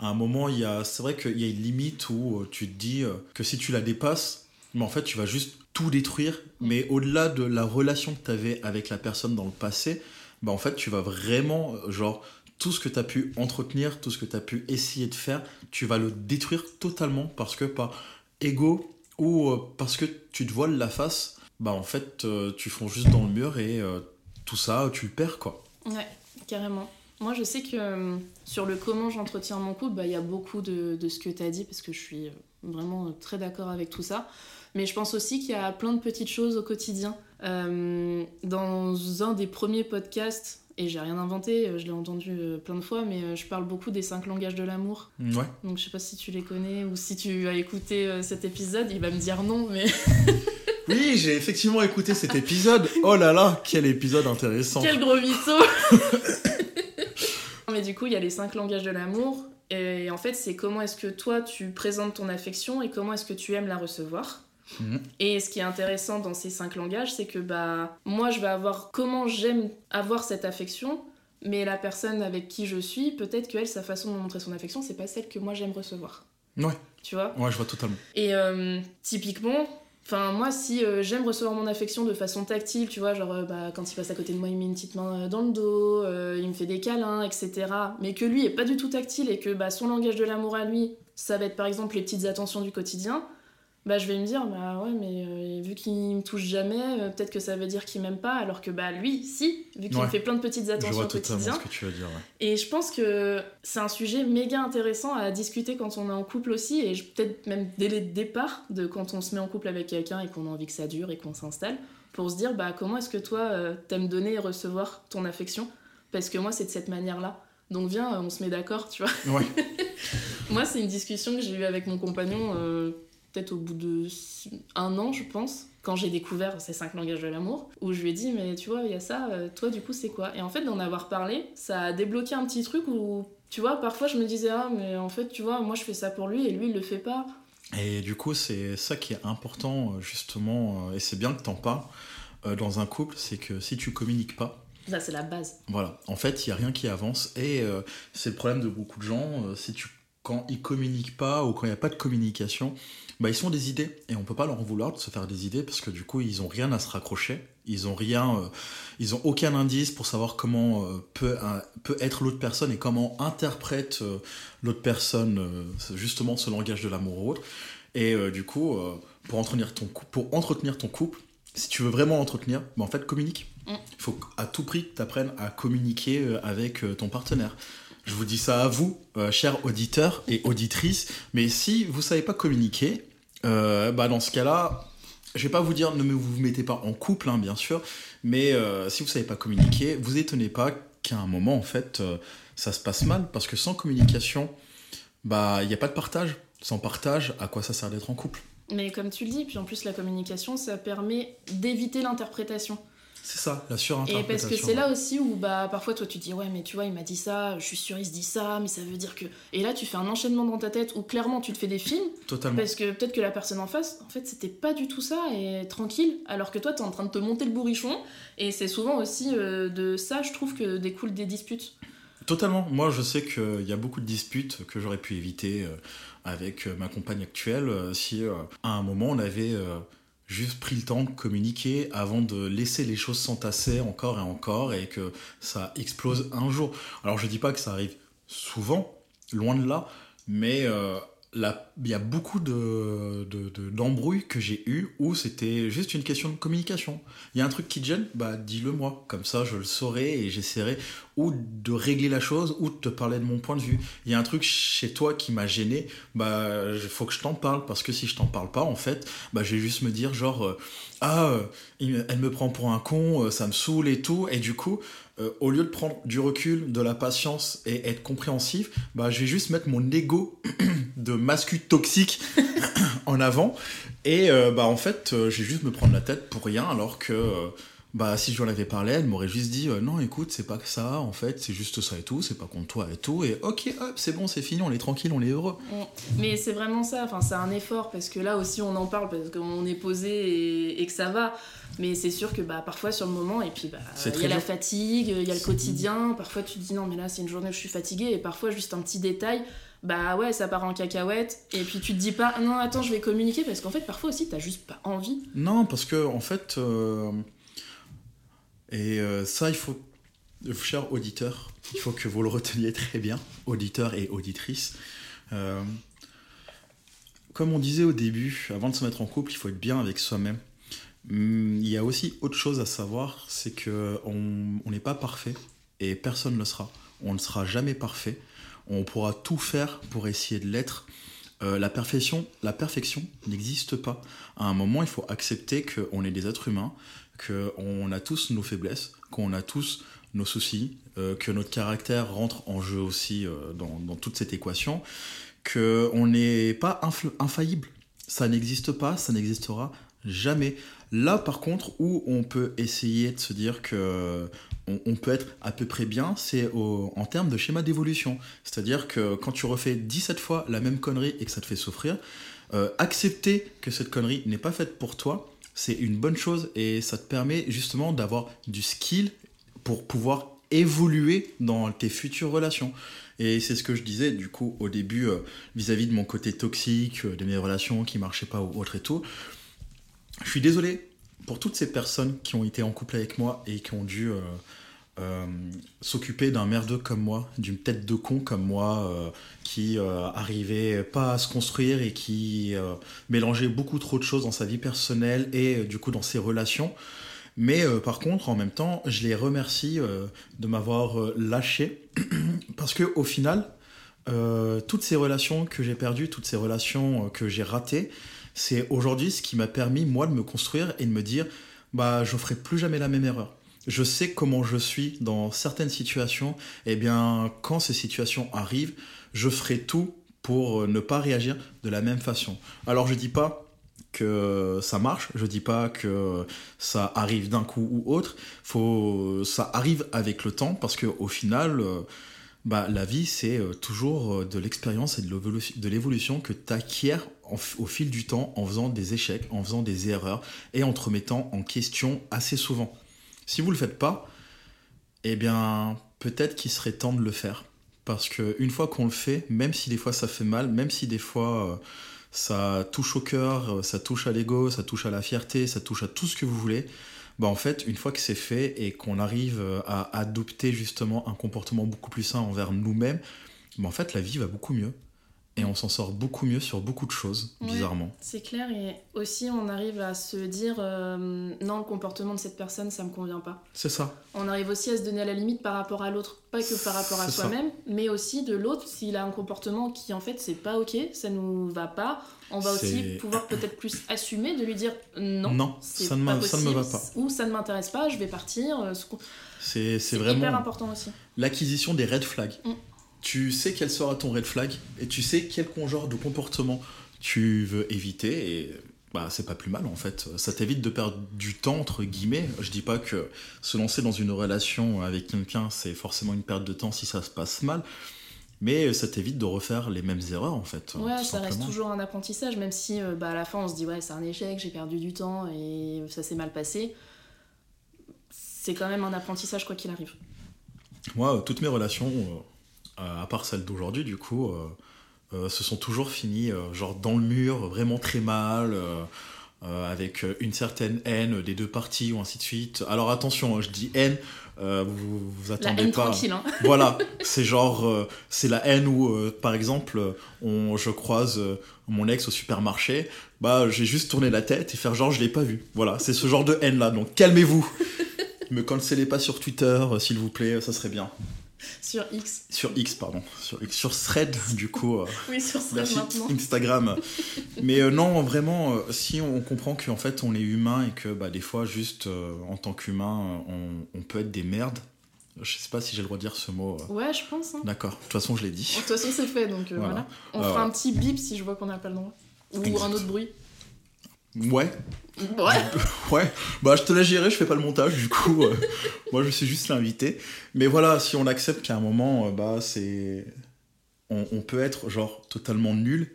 À un moment, il y a, c'est vrai qu'il y a une limite où euh, tu te dis euh, que si tu la dépasses, mais en fait, tu vas juste tout détruire. Mm. Mais au-delà de la relation que tu avais avec la personne dans le passé, bah en fait, tu vas vraiment, genre, tout ce que tu as pu entretenir, tout ce que tu as pu essayer de faire, tu vas le détruire totalement parce que par ego ou parce que tu te voiles la face bah en fait, euh, tu fonces juste dans le mur et euh, tout ça, tu le perds, quoi. Ouais, carrément. Moi, je sais que euh, sur le comment j'entretiens mon couple, bah, il y a beaucoup de, de ce que tu as dit, parce que je suis vraiment très d'accord avec tout ça. Mais je pense aussi qu'il y a plein de petites choses au quotidien. dans un des premiers podcasts, et j'ai rien inventé, je l'ai entendu plein de fois, mais je parle beaucoup des cinq langages de l'amour. Ouais. Donc je sais pas si tu les connais ou si tu as écouté cet épisode, il va me dire non, mais... Oui, j'ai effectivement écouté cet épisode. Oh là là, quel épisode intéressant. Quel gros mytho Mais du coup, il y a les cinq langages de l'amour. Et en fait, c'est comment est-ce que toi, tu présentes ton affection et comment est-ce que tu aimes la recevoir. Mhm. Et ce qui est intéressant dans ces cinq langages, c'est que bah moi, je vais avoir comment j'aime avoir cette affection, mais la personne avec qui je suis, peut-être qu'elle, sa façon de montrer son affection, c'est pas celle que moi j'aime recevoir. Ouais. Tu vois? Ouais, je vois totalement. Et euh, typiquement, Enfin, moi, si euh, j'aime recevoir mon affection de façon tactile, tu vois, genre euh, bah, quand il passe à côté de moi, il met une petite main euh, dans le dos, il me fait des câlins, etc. Mais que lui est pas du tout tactile et que bah, son langage de l'amour à lui, ça va être par exemple les petites attentions du quotidien, bah je vais me dire bah ouais mais euh, vu qu'il me touche jamais euh, peut-être que ça veut dire qu'il m'aime pas alors que bah lui si vu qu'il me fait plein de petites attentions au quotidien. ce que tu veux dire, et je pense que c'est un sujet méga intéressant à discuter quand on est en couple aussi et peut-être même dès le départ de quand on se met en couple avec quelqu'un et qu'on a envie que ça dure et qu'on s'installe pour se dire bah comment est-ce que toi euh, t'aimes donner et recevoir ton affection? Parce que moi c'est de cette manière là donc viens on se met d'accord tu vois. Ouais. moi c'est une discussion que j'ai eue avec mon compagnon peut-être au bout de un an, je pense, quand j'ai découvert ces cinq langages de l'amour, où je lui ai dit, mais tu vois, il y a ça, euh, toi, du coup, c'est quoi? Et en fait, d'en avoir parlé, ça a débloqué un petit truc où, tu vois, parfois, je me disais, ah, mais en fait, tu vois, moi, je fais ça pour lui et lui, il le fait pas. Et du coup, c'est ça qui est important, euh, justement, euh, et c'est bien que t'en parles dans un couple, c'est que si tu communiques pas, ça, c'est la base. Voilà. En fait, il n'y a rien qui avance. Et c'est le problème de beaucoup de gens. si tu, quand ils communiquent pas ou quand il n'y a pas de communication, bah, ils sont des idées et on peut pas leur en vouloir de se faire des idées parce que du coup ils ont rien à se raccrocher, ils ont rien, euh, ils ont aucun indice pour savoir comment euh, peut, peut être l'autre personne et comment interprète euh, l'autre personne justement ce langage de l'amour autre. Et du coup, pour entretenir ton pour entretenir ton couple, si tu veux vraiment l'entretenir, bah, en fait communique. Mm. Il faut à tout prix que tu apprennes à communiquer avec ton partenaire. Je vous dis ça à vous, euh, chers auditeurs et auditrices. Mais si vous savez pas communiquer, euh, bah dans ce cas-là, je vais pas vous dire ne vous mettez pas en couple, hein, bien sûr. Mais euh, si vous savez pas communiquer, vous étonnez pas qu'à un moment, en fait, ça se passe mal. Parce que sans communication, bah il n'y a pas de partage. Sans partage, à quoi ça sert d'être en couple? Mais comme tu le dis, puis en plus la communication, ça permet d'éviter l'interprétation. C'est ça, la surinterprétation. Et parce que c'est là aussi où bah parfois toi tu dis ouais mais tu vois il m'a dit ça, je suis sûr il se dit ça, mais ça veut dire que et là tu fais un enchaînement dans ta tête où clairement tu te fais des films. Totalement. Parce que peut-être que la personne en face en fait c'était pas du tout ça et tranquille alors que toi tu es en train de te monter le bourrichon et c'est souvent aussi euh, de ça je trouve que découlent des disputes. Totalement. Moi je sais qu'il y a beaucoup de disputes que j'aurais pu éviter euh, avec euh, ma compagne actuelle si à un moment on avait juste pris le temps de communiquer avant de laisser les choses s'entasser encore et encore et que ça explose un jour. Alors je dis pas que ça arrive souvent, loin de là, mais euh, il y a beaucoup de, d'embrouilles que j'ai eues où c'était juste une question de communication. Il y a un truc qui te gêne, bah dis-le moi. Comme ça, je le saurai et j'essaierai ou de régler la chose ou de te parler de mon point de vue. Il y a un truc chez toi qui m'a gêné, bah il faut que je t'en parle parce que si je t'en parle pas, en fait, bah je vais juste me dire genre euh, ah euh, elle me prend pour un con, euh, ça me saoule et tout, et du coup au lieu de prendre du recul, de la patience et être compréhensif, bah je vais juste mettre mon ego de mascu toxique en avant. Et euh, bah en fait, euh, j'ai juste me prendre la tête pour rien, alors que euh, bah si je lui avais parlé, elle m'aurait juste dit non, écoute, c'est pas que ça, en fait, c'est juste ça et tout, c'est pas contre toi et tout. Et ok, hop, c'est bon, c'est fini, on est tranquille, on est heureux. Mais c'est vraiment ça, enfin, c'est un effort parce que là aussi on en parle parce qu'on est posé et, que ça va. Mais c'est sûr que bah, parfois sur le moment, et puis bah, il y a la fatigue, il y a le quotidien. Parfois tu te dis non, mais là c'est une journée où je suis fatiguée, et parfois juste un petit détail bah ouais, ça part en cacahuète. Et puis tu te dis pas, non, attends, je vais communiquer parce qu'en fait, parfois aussi, t'as juste pas envie. Non, parce que en fait, euh, et euh, ça, il faut, cher auditeur, il faut que vous le reteniez très bien, auditeur et auditrice. Euh, comme on disait au début, avant de se mettre en couple, il faut être bien avec soi-même. Hum, il y a aussi autre chose à savoir, c'est que on n'est pas parfait et personne ne le sera. On ne sera jamais parfait on pourra tout faire pour essayer de l'être. Euh, la perfection, la perfection n'existe pas. À un moment, il faut accepter qu'on est des êtres humains, qu'on a tous nos faiblesses, qu'on a tous nos soucis, euh, que notre caractère rentre en jeu aussi euh, dans, toute cette équation, qu'on n'est pas infaillible. Ça n'existe pas, ça n'existera jamais. Là, par contre, où on peut essayer de se dire que on, peut être à peu près bien, c'est en termes de schéma d'évolution. C'est-à-dire que quand tu refais 17 fois la même connerie et que ça te fait souffrir, euh, accepter que cette connerie n'est pas faite pour toi, c'est une bonne chose et ça te permet justement d'avoir du skill pour pouvoir évoluer dans tes futures relations. Et c'est ce que je disais du coup au début euh, vis-à-vis de mon côté toxique, euh, de mes relations qui marchaient pas ou autre et tout. Je suis désolé pour toutes ces personnes qui ont été en couple avec moi et qui ont dû euh, euh, s'occuper d'un merdeux comme moi, d'une tête de con comme moi, euh, qui arrivait pas à se construire et qui mélangeait beaucoup trop de choses dans sa vie personnelle et du coup dans ses relations. Mais par contre, en même temps, je les remercie de m'avoir lâché parce que au final, toutes ces relations que j'ai perdues, toutes ces relations que j'ai ratées, c'est aujourd'hui ce qui m'a permis, moi, de me construire et de me dire, bah, je ferai plus jamais la même erreur. Je sais comment je suis dans certaines situations. Et eh bien, quand ces situations arrivent, je ferai tout pour euh, ne pas réagir de la même façon. Alors, je dis pas que ça marche, je dis pas que ça arrive d'un coup ou autre. Faut, ça arrive avec le temps parce que au final. Euh, bah, la vie, c'est euh, toujours de l'expérience et de l'évolution que tu acquiers au fil du temps en faisant des échecs, en faisant des erreurs et en te remettant en question assez souvent. Si vous ne le faites pas, eh bien, peut-être qu'il serait temps de le faire. Parce qu'une fois qu'on le fait, même si des fois ça fait mal, même si des fois euh, ça touche au cœur, euh, ça touche à l'ego, ça touche à la fierté, ça touche à tout ce que vous voulez, bah en fait, une fois que c'est fait et qu'on arrive euh, à adopter justement un comportement beaucoup plus sain envers nous-mêmes, bah en fait, la vie va beaucoup mieux et on s'en sort beaucoup mieux sur beaucoup de choses, bizarrement. C'est clair, et aussi on arrive à se dire euh, non, le comportement de cette personne, ça me convient pas. C'est ça. On arrive aussi à se donner à la limite par rapport à l'autre, pas que par rapport à soi-même, mais aussi de l'autre, s'il a un comportement qui en fait c'est pas ok, ça nous va pas, on va aussi pouvoir peut-être plus assumer de lui dire non, non ça, ne ça ne me va pas. Ou ça ne m'intéresse pas, je vais partir. Euh, c'est vraiment. hyper important aussi. L'acquisition des red flags. Mm tu sais quel sera ton red flag et tu sais quel genre de comportement tu veux éviter et bah c'est pas plus mal en fait. Ça t'évite de perdre du temps entre guillemets. Je dis pas que se lancer dans une relation avec quelqu'un c'est forcément une perte de temps si ça se passe mal. Mais ça t'évite de refaire les mêmes erreurs en fait. Ouais, ça reste toujours un apprentissage, même si euh, bah, à la fin on se dit ouais c'est un échec, j'ai perdu du temps et ça s'est mal passé. C'est quand même un apprentissage quoi qu'il arrive. Moi, toutes mes relations, euh, euh, à part celle d'aujourd'hui, du coup, euh, euh, se sont toujours finis genre dans le mur, vraiment très mal. Euh, avec une certaine haine des deux parties ou ainsi de suite. Alors attention, hein, je dis haine, euh, vous vous attendez La haine pas. tranquille, hein. Voilà, c'est genre, euh, c'est la haine où, euh, par exemple, on, je croise euh, mon ex au supermarché, bah j'ai juste tourné la tête et faire genre je l'ai pas vu. Voilà, c'est ce genre de haine là, donc calmez-vous. Me cancellez pas sur Twitter, euh, s'il vous plaît, ça serait bien. Sur X. Sur X, pardon. Sur, X, sur Thread, du coup. euh, Oui, sur Thread maintenant. Instagram. Mais euh, non, vraiment, euh, si on comprend qu'en fait on est humain et que bah, des fois, juste en tant qu'humain, on, on peut être des merdes. Je sais pas si j'ai le droit de dire ce mot. Ouais, je pense. hein. D'accord, de toute façon, je l'ai dit. De toute façon, c'est fait, donc Voilà. voilà. On fera un petit bip si je vois qu'on n'a pas le droit. Ou Exact. un autre bruit. Ouais, Ouais. ouais. Bah, je te laisse gérer, je fais pas le montage, du coup. euh, moi, je suis juste l'invité. Mais voilà, si on accepte qu'à un moment, euh, bah, c'est. On, on peut être, genre, totalement nul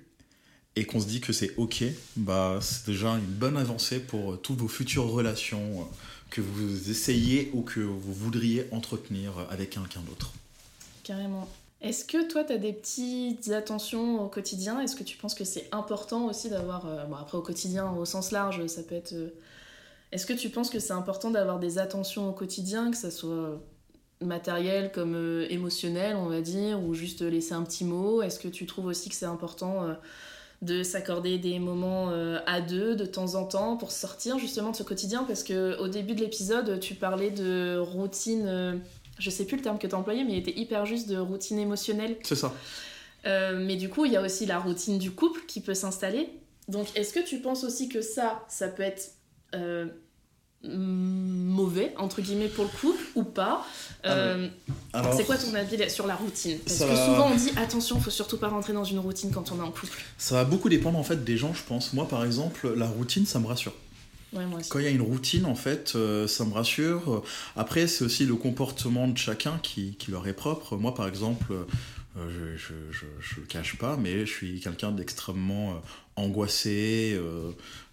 et qu'on se dit que c'est ok, bah, c'est déjà une bonne avancée pour euh, toutes vos futures relations que vous essayez ou que vous voudriez entretenir avec quelqu'un d'autre. Carrément. Est-ce que toi, tu as des petites attentions au quotidien? Est-ce que tu penses que c'est important aussi d'avoir... euh, bon, après, au quotidien, au sens large, ça peut être... euh, Est-ce que tu penses que c'est important d'avoir des attentions au quotidien, que ça soit matériel comme euh, émotionnel, on va dire, ou juste laisser un petit mot? Est-ce que tu trouves aussi que c'est important euh, de s'accorder des moments à deux de temps en temps pour sortir justement de ce quotidien? Parce que au début de l'épisode, tu parlais de routine... euh, je sais plus le terme que tu as employé, mais il était hyper juste de routine émotionnelle. C'est ça. Euh, mais du coup, il y a aussi la routine du couple qui peut s'installer. Donc, est-ce que tu penses aussi que ça, ça peut être euh, mauvais, entre guillemets, pour le couple ou pas? Euh, Alors, C'est quoi ton avis sur la routine? Parce que va- souvent on dit attention, faut surtout pas rentrer dans une routine quand on est en couple. ça va beaucoup dépendre en fait des gens, je pense. Moi, par exemple, la routine, ça me rassure. Quand il y a une routine, en fait, euh, ça me rassure. Après, c'est aussi le comportement de chacun qui, qui leur est propre. Moi, par exemple, euh, je, je le cache pas, mais je suis quelqu'un d'extrêmement euh, angoissé.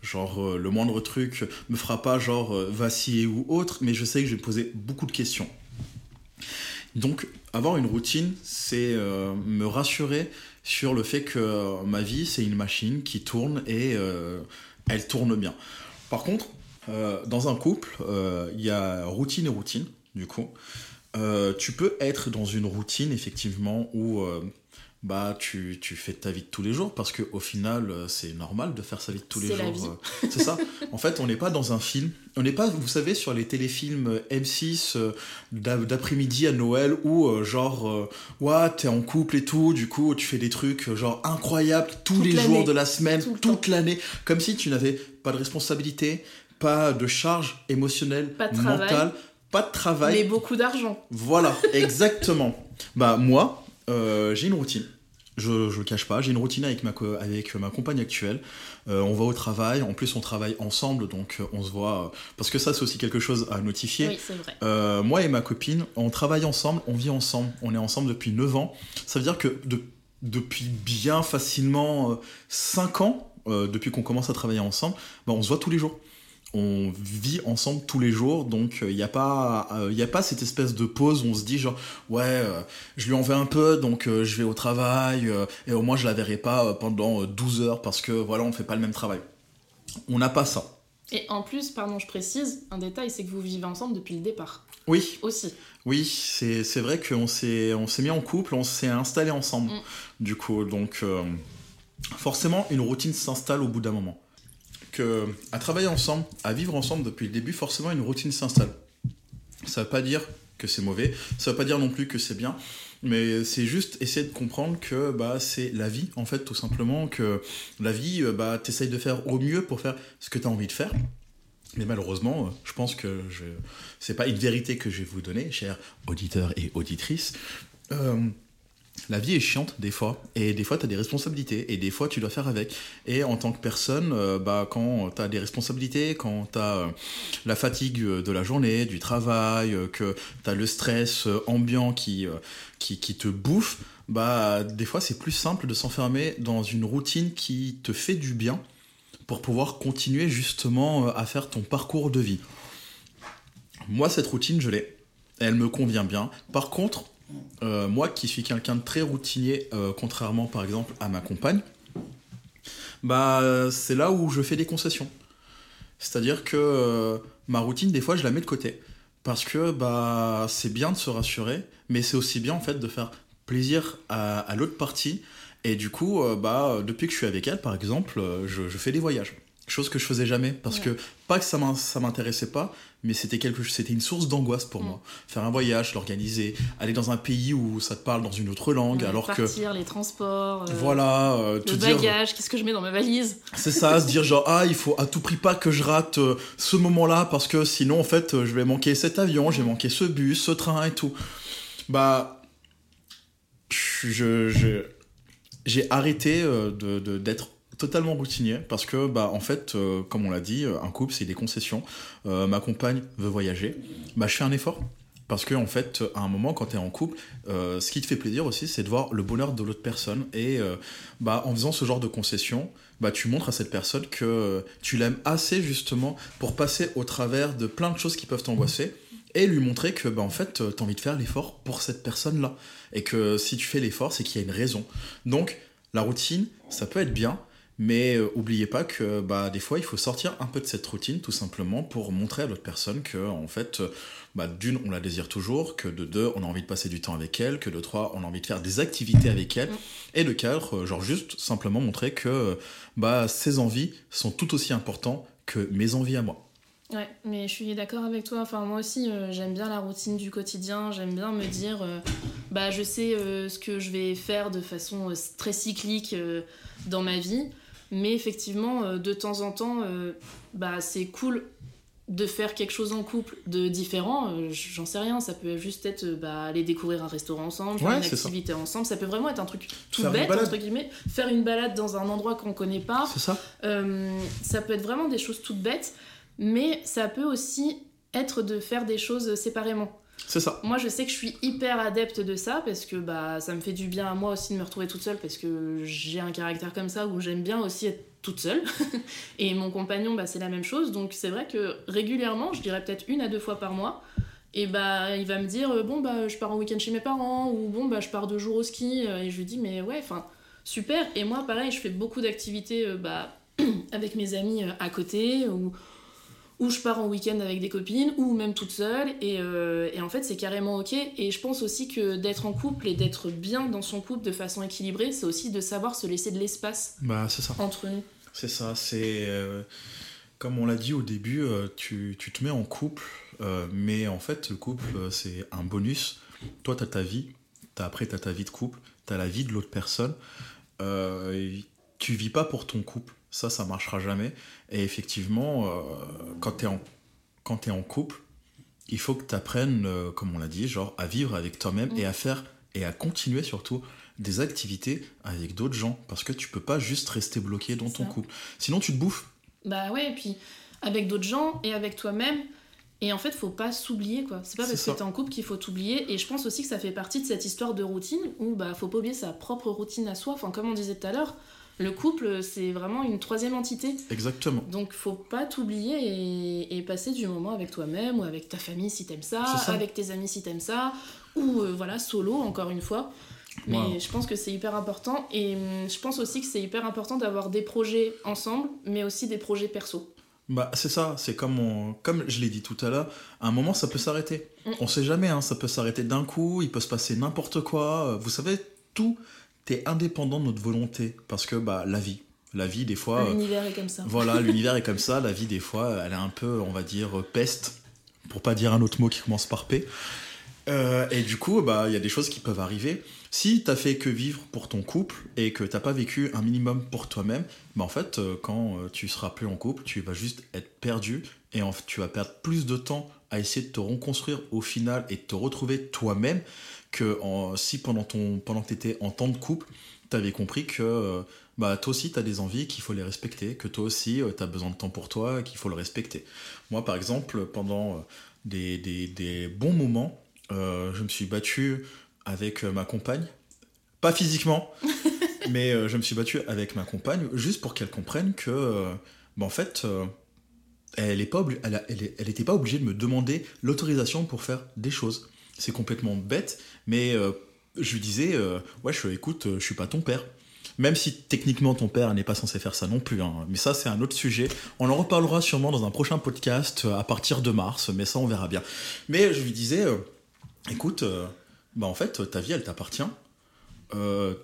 genre, le moindre truc me fera pas, genre, vaciller ou autre, mais je sais que je vais poser beaucoup de questions. Donc, avoir une routine, c'est me rassurer sur le fait que ma vie, c'est une machine qui tourne et elle tourne bien. Par contre, euh, dans un couple, euh, il y a routine et routine, du coup. Euh, tu peux être dans une routine, effectivement, où bah, tu, tu fais ta vie de tous les jours, parce qu'au final, euh, c'est normal de faire sa vie de tous les jours. euh, c'est ça. En fait, on n'est pas dans un film. On n'est pas, vous savez, sur les téléfilms euh, M6 euh, d'a- d'après-midi à Noël où, genre, ouais, t'es en couple et tout, du coup, tu fais des trucs, genre, incroyables tous Toute les jours de la semaine, Tout toute l'année, comme si tu n'avais pas de responsabilité, pas de charge émotionnelle, Pas de travail. mentale, pas de travail. Mais beaucoup d'argent. Voilà, exactement. bah moi, euh, j'ai une routine. Je, je le cache pas, j'ai une routine avec ma, avec ma compagne actuelle. Euh, on va au travail, en plus on travaille ensemble, donc euh, on se voit. parce que ça, c'est aussi quelque chose à notifier. Oui, c'est vrai. Euh, moi et ma copine, on travaille ensemble, on vit ensemble, on est ensemble depuis 9 ans. Ça veut dire que de- depuis bien facilement 5 ans, euh, depuis qu'on commence à travailler ensemble, bah, on se voit tous les jours. On vit ensemble tous les jours, donc il n'y a, pas, euh, y a pas cette espèce de pause où on se dit genre ouais, euh, je lui en veux un peu, donc euh, je vais au travail, euh, et au moins je la verrai pas euh, pendant euh, 12 heures parce que voilà, on fait pas le même travail. On n'a pas ça. Et en plus, pardon, je précise, un détail, c'est que vous vivez ensemble depuis le départ. Oui, Aussi. Oui, c'est vrai qu'on s'est on s'est mis en couple, on s'est installé ensemble, Mm. du coup. Donc, euh, forcément, une routine s'installe au bout d'un moment. Que, à travailler ensemble, à vivre ensemble depuis le début, forcément, une routine s'installe. Ça veut pas dire que c'est mauvais, ça veut pas dire non plus que c'est bien, mais c'est juste essayer de comprendre que bah, c'est la vie, en fait, tout simplement, que la vie, euh, bah, t'essayes de faire au mieux pour faire ce que tu as envie de faire. Mais malheureusement, euh, je pense que je... c'est pas une vérité que je vais vous donner, chers auditeurs et auditrices. Euh, la vie est chiante des fois, et des fois tu as des responsabilités, et des fois tu dois faire avec. Et en tant que personne, euh, bah, quand tu as des responsabilités, quand tu as la fatigue euh, de la journée, du travail, euh, que tu as le stress euh, ambiant qui, euh, qui, qui te bouffe, bah, des fois c'est plus simple de s'enfermer dans une routine qui te fait du bien pour pouvoir continuer justement euh, à faire ton parcours de vie. Moi, cette routine, je l'ai. Elle me convient bien. Par contre, euh, moi qui suis quelqu'un de très routinier, euh, contrairement par exemple à ma compagne, bah c'est là où je fais des concessions. C'est-à-dire que euh, ma routine, des fois, je la mets de côté. Parce que bah, c'est bien de se rassurer, mais c'est aussi bien en fait de faire plaisir à, l'autre partie. Et du coup, bah, depuis que je suis avec elle, par exemple, je fais des voyages. Chose que je faisais jamais. Parce Ouais. que, pas que ça m'in- ça m'intéressait pas, mais c'était quelque c'était une source d'angoisse pour moi. Faire un voyage, l'organiser, aller dans un pays où ça te parle dans une autre langue, alors que. partir, les transports, euh, Voilà, euh, le dire. bagage, qu'est-ce que je mets dans ma valise? C'est ça, se dire genre, ah, il faut à tout prix pas que je rate euh, ce moment-là parce que sinon, en fait, je vais manquer cet avion, je vais manquer ce bus, ce train et tout. Bah, je, j'ai arrêté de- d'être totalement routinier parce que, bah, en fait, euh, comme on l'a dit, euh, un couple, c'est des concessions. Euh, ma compagne veut voyager, bah, je fais un effort. Parce que en fait, à un moment, quand tu es en couple, ce qui te fait plaisir aussi, c'est de voir le bonheur de l'autre personne. Et bah, en faisant ce genre de concessions, bah, tu montres à cette personne que tu l'aimes assez justement pour passer au travers de plein de choses qui peuvent t'angoisser et lui montrer que bah, en fait, tu as envie de faire l'effort pour cette personne-là. Et que si tu fais l'effort, c'est qu'il y a une raison. Donc, la routine, ça peut être bien, mais euh, oubliez pas que bah, des fois, il faut sortir un peu de cette routine tout simplement pour montrer à l'autre personne que en fait, euh, bah, d'une, on la désire toujours, que de deux, on a envie de passer du temps avec elle, que de trois, on a envie de faire des activités avec elle, Mm. et de quatre, euh, genre juste simplement montrer que euh, bah, ses envies sont tout aussi importantes que mes envies à moi. Ouais, mais je suis d'accord avec toi. Enfin, moi aussi, euh, j'aime bien la routine du quotidien. J'aime bien me dire, euh, bah, je sais euh, ce que je vais faire de façon très cyclique dans ma vie. Mais effectivement, euh, de temps en temps, euh, bah, c'est cool de faire quelque chose en couple de différent. Euh, J'en sais rien. Ça peut juste être euh, bah, aller découvrir un restaurant ensemble, faire Ouais, une ça. activité ensemble. Ça peut vraiment être un truc tout Faire bête, entre guillemets. Faire une balade dans un endroit qu'on connaît pas. C'est ça Euh, ça peut être vraiment des choses toutes bêtes, mais ça peut aussi être de faire des choses séparément. C'est ça. Moi, je sais que je suis hyper adepte de ça parce que bah, ça me fait du bien à moi aussi de me retrouver toute seule parce que j'ai un caractère comme ça où j'aime bien aussi être toute seule. Et mon compagnon, bah, c'est la même chose. Donc, c'est vrai que régulièrement, je dirais peut-être une à deux fois par mois, et bah, il va me dire euh, Bon, bah, je pars en week-end chez mes parents ou bon, bah, je pars deux jours au ski. Euh, Et je lui dis Mais ouais, enfin, super. Et moi, pareil, je fais beaucoup d'activités euh, bah, avec mes amis à côté ou ou je pars en week-end avec des copines, ou même toute seule, et, euh, et en fait c'est carrément ok. Et je pense aussi que d'être en couple et d'être bien dans son couple de façon équilibrée, c'est aussi de savoir se laisser de l'espace Bah, ça. entre nous. C'est ça, c'est euh, comme on l'a dit au début, euh, tu, tu te mets en couple, euh, mais en fait, le couple, c'est un bonus. Toi, tu as ta vie, après, tu as ta vie de couple, tu as la vie de l'autre personne. Tu vis pas pour ton couple, ça, ça marchera jamais. Et effectivement, euh, quand tu es, quand t'es en couple, il faut que tu apprennes, comme on l'a dit, genre à vivre avec toi-même Mm. et à faire et à continuer surtout des activités avec d'autres gens parce que tu peux pas juste rester bloqué dans ton Ça. couple. Sinon, tu te bouffes. Bah ouais, et puis avec d'autres gens et avec toi-même. Et en fait, faut pas s'oublier quoi. C'est pas parce ça. que t'es en couple qu'il faut t'oublier. Et je pense aussi que ça fait partie de cette histoire de routine où bah faut pas oublier sa propre routine à soi. Enfin, comme on disait tout à l'heure, le couple c'est vraiment une troisième entité. Exactement. Donc faut pas t'oublier et, et passer du moment avec toi-même ou avec ta famille si t'aimes ça, ça. avec tes amis si t'aimes ça, ou euh, voilà, solo encore une fois. Mais Wow. je pense que c'est hyper important et hum, je pense aussi que c'est hyper important d'avoir des projets ensemble, mais aussi des projets perso. Bah, c'est ça, c'est comme, on- comme je l'ai dit tout à l'heure, à un moment ça peut s'arrêter. Mm. On sait jamais, hein, ça peut s'arrêter d'un coup, il peut se passer n'importe quoi. Euh, Vous savez, tout est indépendant de notre volonté parce que bah, la vie, la vie des fois, euh, L'univers est comme ça. voilà, l'univers est comme ça, la vie des fois, elle est un peu, on va dire, euh, peste, pour pas dire un autre mot qui commence par P. Euh, et du coup, bah, il y a des choses qui peuvent arriver. Si t'as fait que vivre pour ton couple et que t'as pas vécu un minimum pour toi-même, bah en fait, quand tu seras plus en couple, tu vas juste être perdu et en fait, tu vas perdre plus de temps à essayer de te reconstruire au final et de te retrouver toi-même que en- si pendant, ton, pendant que t'étais en temps de couple, t'avais compris que euh, bah, toi aussi t'as des envies qu'il faut les respecter, que toi aussi euh, t'as besoin de temps pour toi qu'il faut le respecter. Moi, par exemple, pendant euh, des, des- des bons moments, euh, je me suis battu avec ma compagne. Pas physiquement, mais euh, je me suis battu avec ma compagne juste pour qu'elle comprenne que, euh, bah, en fait, elle n'était pas, obli- elle a- elle est- elle était pas obligée de me demander l'autorisation pour faire des choses. C'est complètement bête, mais euh, je lui disais, euh, ouais, je, écoute, euh, je suis pas ton père. Même si techniquement ton père n'est pas censé faire ça non plus. hein. Mais ça, c'est un autre sujet. On en reparlera sûrement dans un prochain podcast euh, à partir de mars, mais ça, on verra bien. Mais je lui disais, euh, écoute, euh, bah en fait, ta vie, elle t'appartient. Euh,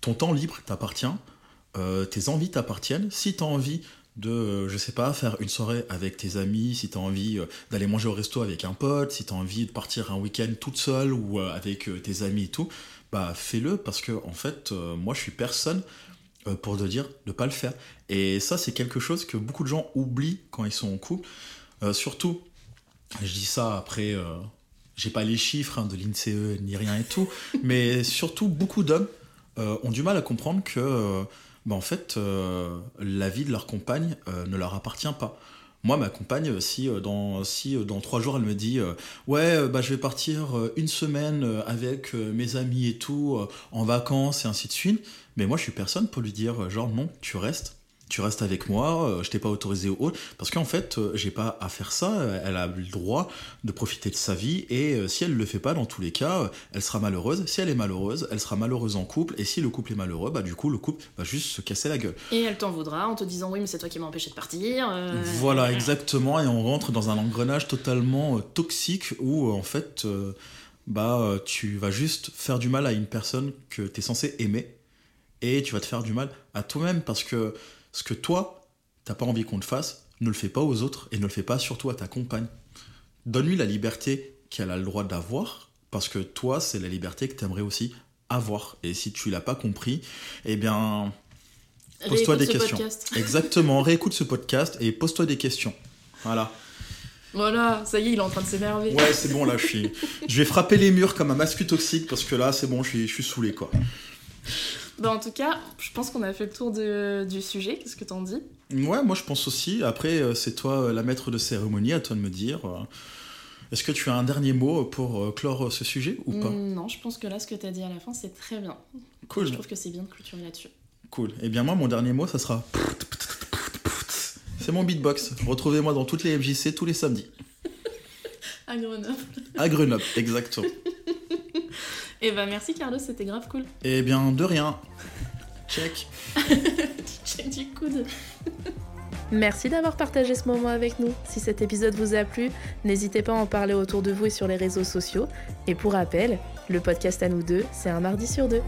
ton temps libre t'appartient. Euh, tes envies t'appartiennent. Si tu as envie de, euh, je sais pas, faire une soirée avec tes amis, si tu as envie euh, d'aller manger au resto avec un pote, si tu as envie de partir un week-end toute seule ou euh, avec tes amis et tout, bah fais-le parce que en fait, moi je suis personne pour te dire de pas le faire. Et ça, c'est quelque chose que beaucoup de gens oublient quand ils sont en couple. Surtout, je dis ça après, euh, j'ai pas les chiffres hein, de l'INSEE ni rien et tout, mais surtout beaucoup d'hommes ont du mal à comprendre que, bah, en fait, euh, la vie de leur compagne euh, ne leur appartient pas. Moi, ma compagne, euh, si dans, si dans trois jours elle me dit Ouais, bah, je vais partir une semaine avec mes amis et tout, en vacances et ainsi de suite, mais moi je suis personne pour lui dire genre non, tu restes. Tu restes avec moi, euh, je t'ai pas autorisé au autre, parce qu'en fait, euh, j'ai pas à faire ça. Elle a le droit de profiter de sa vie, et euh, si elle le fait pas, dans tous les cas, elle sera malheureuse. Si elle est malheureuse, elle sera malheureuse en couple, et si le couple est malheureux, bah du coup, le couple va juste se casser la gueule. Et elle t'en voudra en te disant oui, mais c'est toi qui m'as empêché de partir. euh, Voilà, exactement, et on rentre dans un engrenage totalement toxique où, en fait, bah, tu vas juste faire du mal à une personne que tu es censé aimer, et tu vas te faire du mal à toi-même, parce que ce que toi, t'as pas envie qu'on te fasse, ne le fais pas aux autres, et ne le fais pas surtout à ta compagne. Donne-lui la liberté qu'elle a le droit d'avoir, parce que toi, c'est la liberté que t'aimerais aussi avoir. Et si tu l'as pas compris, eh bien, pose-toi des questions. podcast. Exactement, réécoute ce podcast et pose-toi des questions. Voilà. Voilà, ça y est, il est en train de s'énerver. Ouais, c'est bon, là, je suis. Je vais frapper les murs comme un masque toxique parce que là, c'est bon, je suis, je suis saoulé, quoi. Bah, en tout cas, je pense qu'on a fait le tour de- du sujet. Qu'est-ce que t'en dis? Ouais, moi, je pense aussi. Après, euh, c'est toi, euh, la maître de cérémonie, à toi de me dire. euh, Est-ce que tu as un dernier mot pour clore ce sujet ou pas? Mm, Non, je pense que là, ce que t'as dit à la fin, c'est très bien. Cool, Je trouve que c'est bien de clôturer là-dessus. cool. Et bien, moi, mon dernier mot, ça sera. C'est mon beatbox. Retrouvez-moi dans toutes les FJC tous les samedis. À Grenoble. À Grenoble, exactement. Et bah, merci Carlos, c'était grave cool. Et bien, de rien. Check. Check du coude. Merci d'avoir partagé ce moment avec nous. Si cet épisode vous a plu, n'hésitez pas à en parler autour de vous et sur les réseaux sociaux. Et pour rappel, le podcast à nous deux, c'est un mardi sur deux.